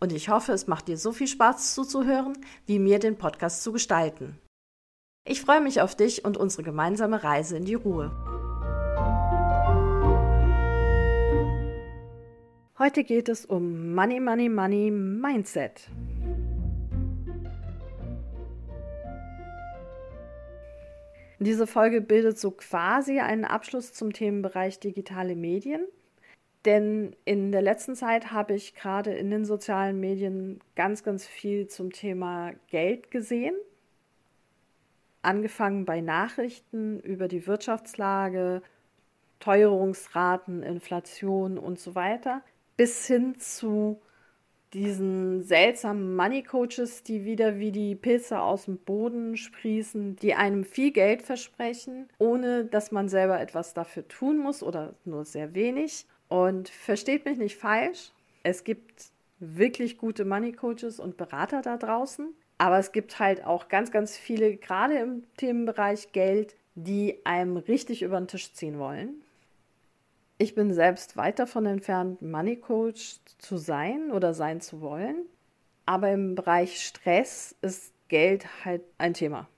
Und ich hoffe, es macht dir so viel Spaß zuzuhören, wie mir den Podcast zu gestalten. Ich freue mich auf dich und unsere gemeinsame Reise in die Ruhe. Heute geht es um Money, Money, Money Mindset. Diese Folge bildet so quasi einen Abschluss zum Themenbereich digitale Medien. Denn in der letzten Zeit habe ich gerade in den sozialen Medien ganz, ganz viel zum Thema Geld gesehen. Angefangen bei Nachrichten über die Wirtschaftslage, Teuerungsraten, Inflation und so weiter, bis hin zu diesen seltsamen Money Coaches, die wieder wie die Pilze aus dem Boden sprießen, die einem viel Geld versprechen, ohne dass man selber etwas dafür tun muss oder nur sehr wenig. Und versteht mich nicht falsch, es gibt wirklich gute Money Coaches und Berater da draußen, aber es gibt halt auch ganz, ganz viele, gerade im Themenbereich Geld, die einem richtig über den Tisch ziehen wollen. Ich bin selbst weit davon entfernt, Money Coach zu sein oder sein zu wollen. Aber im Bereich Stress ist Geld halt ein Thema.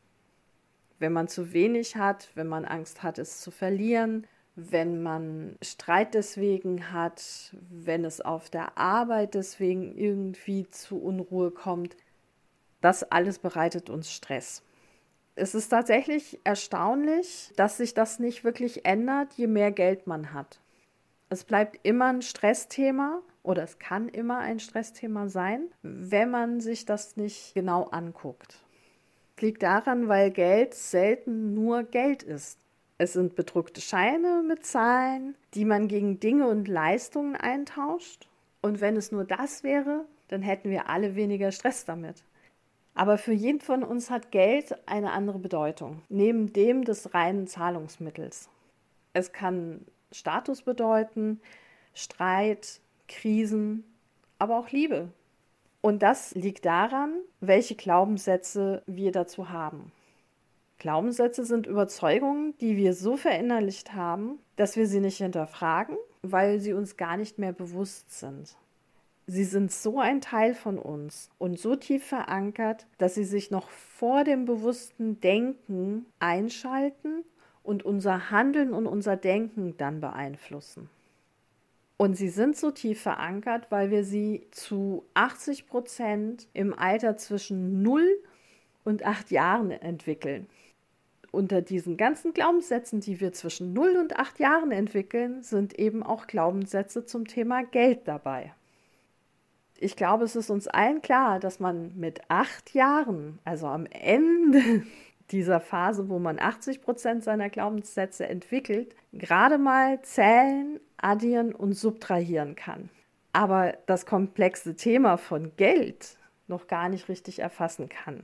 Wenn man zu wenig hat, wenn man Angst hat, es zu verlieren, wenn man Streit deswegen hat, wenn es auf der Arbeit deswegen irgendwie zu Unruhe kommt, das alles bereitet uns Stress. Es ist tatsächlich erstaunlich, dass sich das nicht wirklich ändert, je mehr Geld man hat. Es bleibt immer ein Stressthema oder es kann immer ein Stressthema sein, wenn man sich das nicht genau anguckt. Es liegt daran, weil Geld selten nur Geld ist. Es sind bedruckte Scheine mit Zahlen, die man gegen Dinge und Leistungen eintauscht. Und wenn es nur das wäre, dann hätten wir alle weniger Stress damit. Aber für jeden von uns hat Geld eine andere Bedeutung, neben dem des reinen Zahlungsmittels. Es kann Status bedeuten, Streit, Krisen, aber auch Liebe. Und das liegt daran, welche Glaubenssätze wir dazu haben. Glaubenssätze sind Überzeugungen, die wir so verinnerlicht haben, dass wir sie nicht hinterfragen, weil sie uns gar nicht mehr bewusst sind. Sie sind so ein Teil von uns und so tief verankert, dass sie sich noch vor dem bewussten Denken einschalten und unser Handeln und unser Denken dann beeinflussen. Und sie sind so tief verankert, weil wir sie zu 80 Prozent im Alter zwischen 0 und 8 Jahren entwickeln. Unter diesen ganzen Glaubenssätzen, die wir zwischen 0 und 8 Jahren entwickeln, sind eben auch Glaubenssätze zum Thema Geld dabei. Ich glaube, es ist uns allen klar, dass man mit acht Jahren, also am Ende dieser Phase, wo man 80 Prozent seiner Glaubenssätze entwickelt, gerade mal zählen, addieren und subtrahieren kann. Aber das komplexe Thema von Geld noch gar nicht richtig erfassen kann.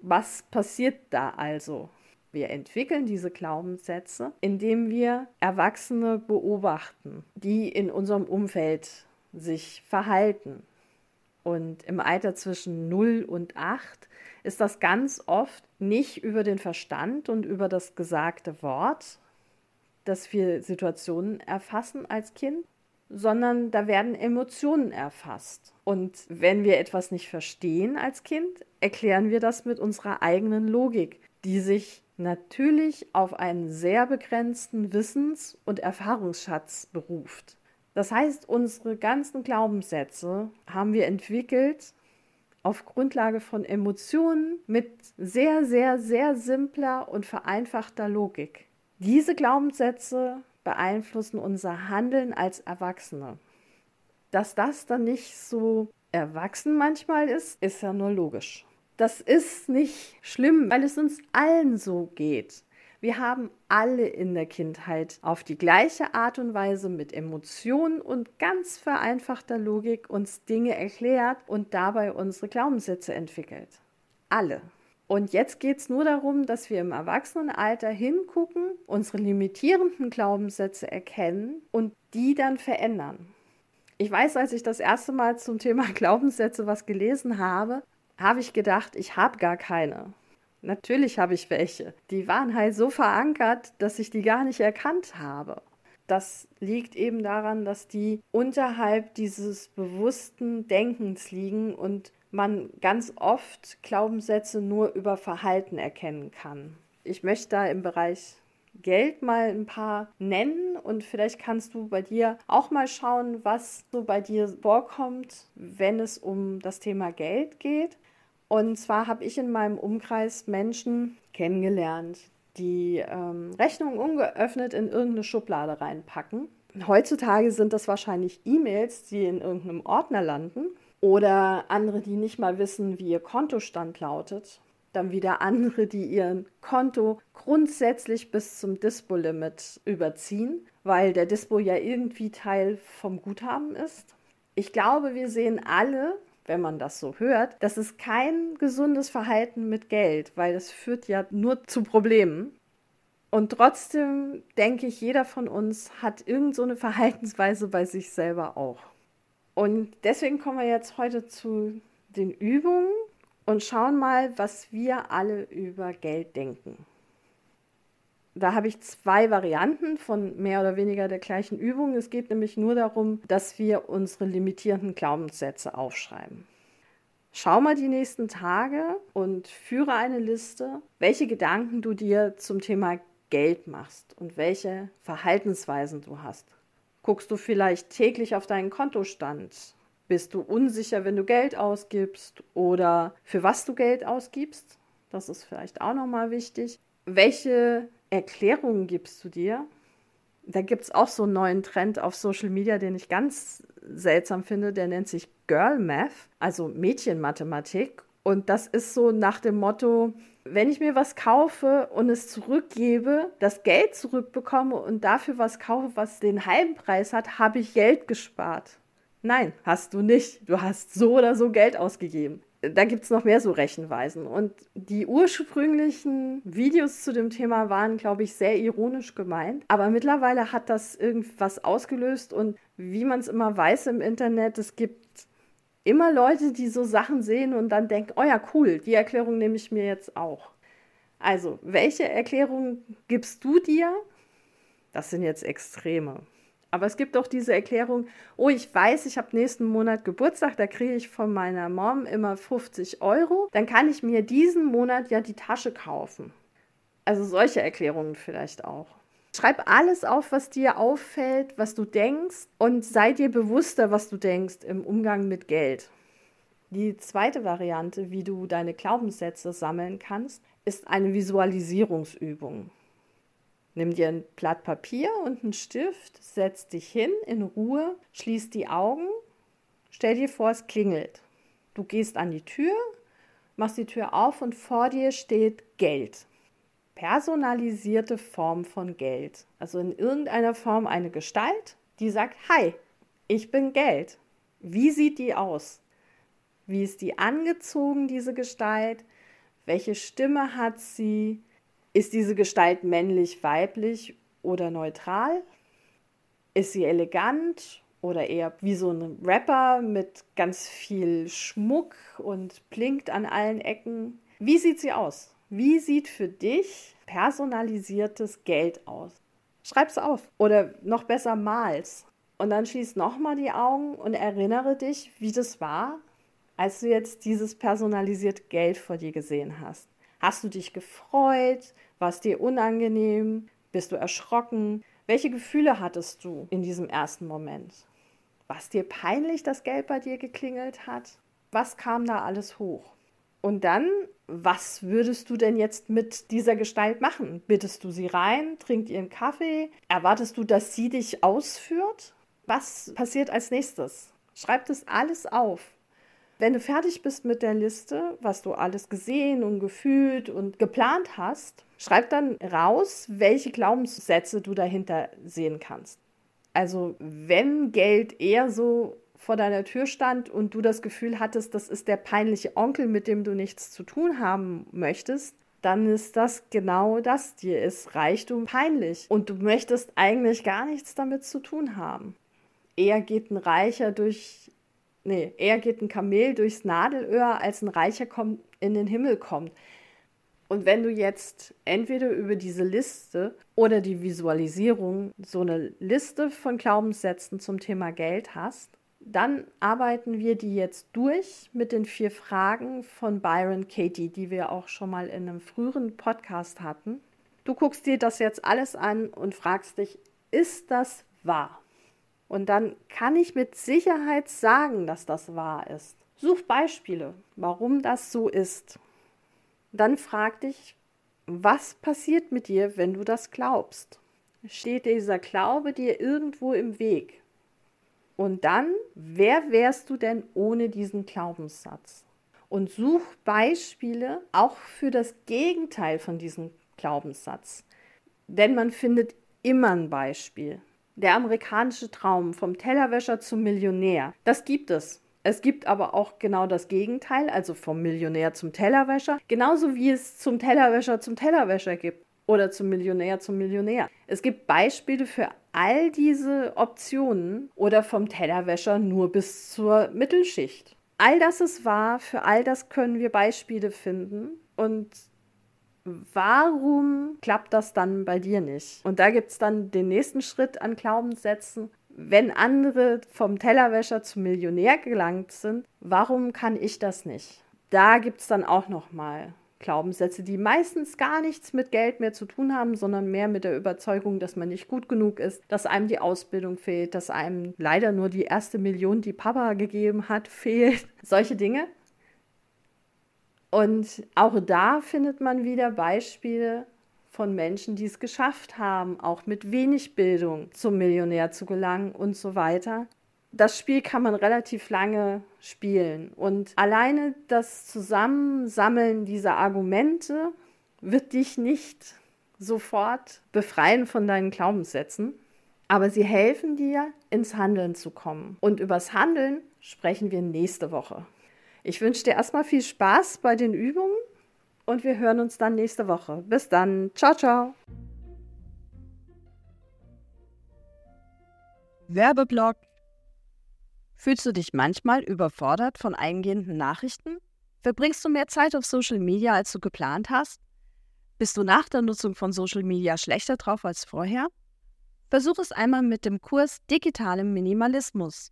Was passiert da also? Wir entwickeln diese Glaubenssätze, indem wir Erwachsene beobachten, die in unserem Umfeld sich verhalten. Und im Alter zwischen 0 und 8 ist das ganz oft nicht über den Verstand und über das gesagte Wort, dass wir Situationen erfassen als Kind, sondern da werden Emotionen erfasst. Und wenn wir etwas nicht verstehen als Kind, erklären wir das mit unserer eigenen Logik, die sich natürlich auf einen sehr begrenzten Wissens- und Erfahrungsschatz beruft. Das heißt, unsere ganzen Glaubenssätze haben wir entwickelt auf Grundlage von Emotionen mit sehr, sehr, sehr simpler und vereinfachter Logik. Diese Glaubenssätze beeinflussen unser Handeln als Erwachsene. Dass das dann nicht so erwachsen manchmal ist, ist ja nur logisch. Das ist nicht schlimm, weil es uns allen so geht. Wir haben alle in der Kindheit auf die gleiche Art und Weise mit Emotionen und ganz vereinfachter Logik uns Dinge erklärt und dabei unsere Glaubenssätze entwickelt. alle. Und jetzt geht es nur darum, dass wir im Erwachsenenalter hingucken, unsere limitierenden Glaubenssätze erkennen und die dann verändern. Ich weiß, als ich das erste Mal zum Thema Glaubenssätze was gelesen habe, habe ich gedacht, ich habe gar keine. Natürlich habe ich welche. Die waren halt so verankert, dass ich die gar nicht erkannt habe. Das liegt eben daran, dass die unterhalb dieses bewussten Denkens liegen und man ganz oft Glaubenssätze nur über Verhalten erkennen kann. Ich möchte da im Bereich Geld mal ein paar nennen und vielleicht kannst du bei dir auch mal schauen, was so bei dir vorkommt, wenn es um das Thema Geld geht. Und zwar habe ich in meinem Umkreis Menschen kennengelernt, die ähm, Rechnungen ungeöffnet in irgendeine Schublade reinpacken. Heutzutage sind das wahrscheinlich E-Mails, die in irgendeinem Ordner landen oder andere, die nicht mal wissen, wie ihr Kontostand lautet. Dann wieder andere, die ihren Konto grundsätzlich bis zum Dispo-Limit überziehen, weil der Dispo ja irgendwie Teil vom Guthaben ist. Ich glaube, wir sehen alle, wenn man das so hört, das ist kein gesundes Verhalten mit Geld, weil das führt ja nur zu Problemen. Und trotzdem denke ich, jeder von uns hat irgend so eine Verhaltensweise bei sich selber auch. Und deswegen kommen wir jetzt heute zu den Übungen und schauen mal, was wir alle über Geld denken. Da habe ich zwei Varianten von mehr oder weniger der gleichen Übung. Es geht nämlich nur darum, dass wir unsere limitierenden Glaubenssätze aufschreiben. Schau mal die nächsten Tage und führe eine Liste, welche Gedanken du dir zum Thema Geld machst und welche Verhaltensweisen du hast. Guckst du vielleicht täglich auf deinen Kontostand? Bist du unsicher, wenn du Geld ausgibst oder für was du Geld ausgibst? Das ist vielleicht auch nochmal wichtig. Welche Erklärungen gibst du dir? Da gibt es auch so einen neuen Trend auf Social Media, den ich ganz seltsam finde. Der nennt sich Girl Math, also Mädchenmathematik. Und das ist so nach dem Motto, wenn ich mir was kaufe und es zurückgebe, das Geld zurückbekomme und dafür was kaufe, was den halben Preis hat, habe ich Geld gespart. Nein, hast du nicht. Du hast so oder so Geld ausgegeben. Da gibt es noch mehr so Rechenweisen. Und die ursprünglichen Videos zu dem Thema waren, glaube ich, sehr ironisch gemeint. Aber mittlerweile hat das irgendwas ausgelöst. Und wie man es immer weiß im Internet, es gibt immer Leute, die so Sachen sehen und dann denken, oh ja, cool, die Erklärung nehme ich mir jetzt auch. Also, welche Erklärung gibst du dir? Das sind jetzt Extreme. Aber es gibt auch diese Erklärung, oh, ich weiß, ich habe nächsten Monat Geburtstag, da kriege ich von meiner Mom immer 50 Euro, dann kann ich mir diesen Monat ja die Tasche kaufen. Also solche Erklärungen vielleicht auch. Schreib alles auf, was dir auffällt, was du denkst und sei dir bewusster, was du denkst im Umgang mit Geld. Die zweite Variante, wie du deine Glaubenssätze sammeln kannst, ist eine Visualisierungsübung. Nimm dir ein Blatt Papier und einen Stift, setz dich hin in Ruhe, schließ die Augen, stell dir vor, es klingelt. Du gehst an die Tür, machst die Tür auf und vor dir steht Geld personalisierte Form von Geld. Also in irgendeiner Form eine Gestalt, die sagt, hi, ich bin Geld. Wie sieht die aus? Wie ist die angezogen, diese Gestalt? Welche Stimme hat sie? Ist diese Gestalt männlich, weiblich oder neutral? Ist sie elegant oder eher wie so ein Rapper mit ganz viel Schmuck und blinkt an allen Ecken? Wie sieht sie aus? Wie sieht für dich personalisiertes Geld aus? Schreib's auf oder noch besser mal's. Und dann schließ nochmal die Augen und erinnere dich, wie das war, als du jetzt dieses personalisierte Geld vor dir gesehen hast. Hast du dich gefreut? War es dir unangenehm? Bist du erschrocken? Welche Gefühle hattest du in diesem ersten Moment? War es dir peinlich, dass Geld bei dir geklingelt hat? Was kam da alles hoch? Und dann, was würdest du denn jetzt mit dieser Gestalt machen? Bittest du sie rein? Trinkt ihr einen Kaffee? Erwartest du, dass sie dich ausführt? Was passiert als nächstes? Schreib das alles auf. Wenn du fertig bist mit der Liste, was du alles gesehen und gefühlt und geplant hast, schreib dann raus, welche Glaubenssätze du dahinter sehen kannst. Also wenn Geld eher so vor deiner Tür stand und du das Gefühl hattest, das ist der peinliche Onkel, mit dem du nichts zu tun haben möchtest, dann ist das genau das. Dir ist Reichtum peinlich und du möchtest eigentlich gar nichts damit zu tun haben. Eher geht ein Reicher durch, nee, eher geht ein Kamel durchs Nadelöhr, als ein Reicher kommt, in den Himmel kommt. Und wenn du jetzt entweder über diese Liste oder die Visualisierung so eine Liste von Glaubenssätzen zum Thema Geld hast, dann arbeiten wir die jetzt durch mit den vier Fragen von Byron Katie, die wir auch schon mal in einem früheren Podcast hatten. Du guckst dir das jetzt alles an und fragst dich, ist das wahr? Und dann kann ich mit Sicherheit sagen, dass das wahr ist. Such Beispiele, warum das so ist. Dann frag dich, was passiert mit dir, wenn du das glaubst? Steht dieser Glaube dir irgendwo im Weg? Und dann, wer wärst du denn ohne diesen Glaubenssatz? Und such Beispiele auch für das Gegenteil von diesem Glaubenssatz. Denn man findet immer ein Beispiel. Der amerikanische Traum vom Tellerwäscher zum Millionär, das gibt es. Es gibt aber auch genau das Gegenteil, also vom Millionär zum Tellerwäscher, genauso wie es zum Tellerwäscher zum Tellerwäscher gibt oder zum Millionär zum Millionär. Es gibt Beispiele für all diese Optionen oder vom Tellerwäscher nur bis zur Mittelschicht. All das ist wahr, für all das können wir Beispiele finden und warum klappt das dann bei dir nicht? Und da gibt es dann den nächsten Schritt an Glaubenssätzen. Wenn andere vom Tellerwäscher zum Millionär gelangt sind, warum kann ich das nicht? Da gibt es dann auch noch mal Glaubenssätze, die meistens gar nichts mit Geld mehr zu tun haben, sondern mehr mit der Überzeugung, dass man nicht gut genug ist, dass einem die Ausbildung fehlt, dass einem leider nur die erste Million, die Papa gegeben hat, fehlt. Solche Dinge. Und auch da findet man wieder Beispiele von Menschen, die es geschafft haben, auch mit wenig Bildung zum Millionär zu gelangen und so weiter das Spiel kann man relativ lange spielen. Und alleine das Zusammensammeln dieser Argumente wird dich nicht sofort befreien von deinen Glaubenssätzen, aber sie helfen dir, ins Handeln zu kommen. Und übers Handeln sprechen wir nächste Woche. Ich wünsche dir erstmal viel Spaß bei den Übungen und wir hören uns dann nächste Woche. Bis dann. Ciao, ciao. Werbeblock Fühlst du dich manchmal überfordert von eingehenden Nachrichten? Verbringst du mehr Zeit auf Social Media, als du geplant hast? Bist du nach der Nutzung von Social Media schlechter drauf als vorher? Versuch es einmal mit dem Kurs Digitalem Minimalismus.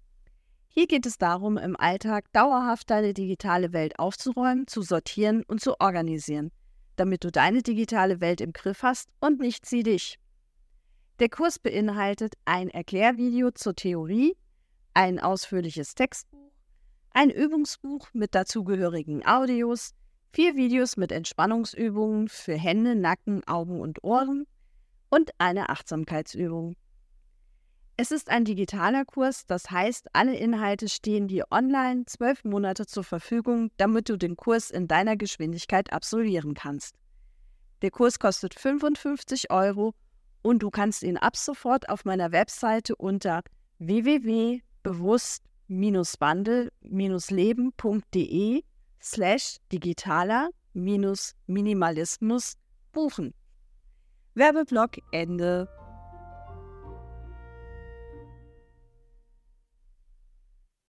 Hier geht es darum, im Alltag dauerhaft deine digitale Welt aufzuräumen, zu sortieren und zu organisieren, damit du deine digitale Welt im Griff hast und nicht sie dich. Der Kurs beinhaltet ein Erklärvideo zur Theorie ein ausführliches Textbuch, ein Übungsbuch mit dazugehörigen Audios, vier Videos mit Entspannungsübungen für Hände, Nacken, Augen und Ohren und eine Achtsamkeitsübung. Es ist ein digitaler Kurs, das heißt, alle Inhalte stehen dir online zwölf Monate zur Verfügung, damit du den Kurs in deiner Geschwindigkeit absolvieren kannst. Der Kurs kostet 55 Euro und du kannst ihn ab sofort auf meiner Webseite unter www bewusst-wandel-leben.de slash digitaler-minimalismus buchen. Werbeblock Ende.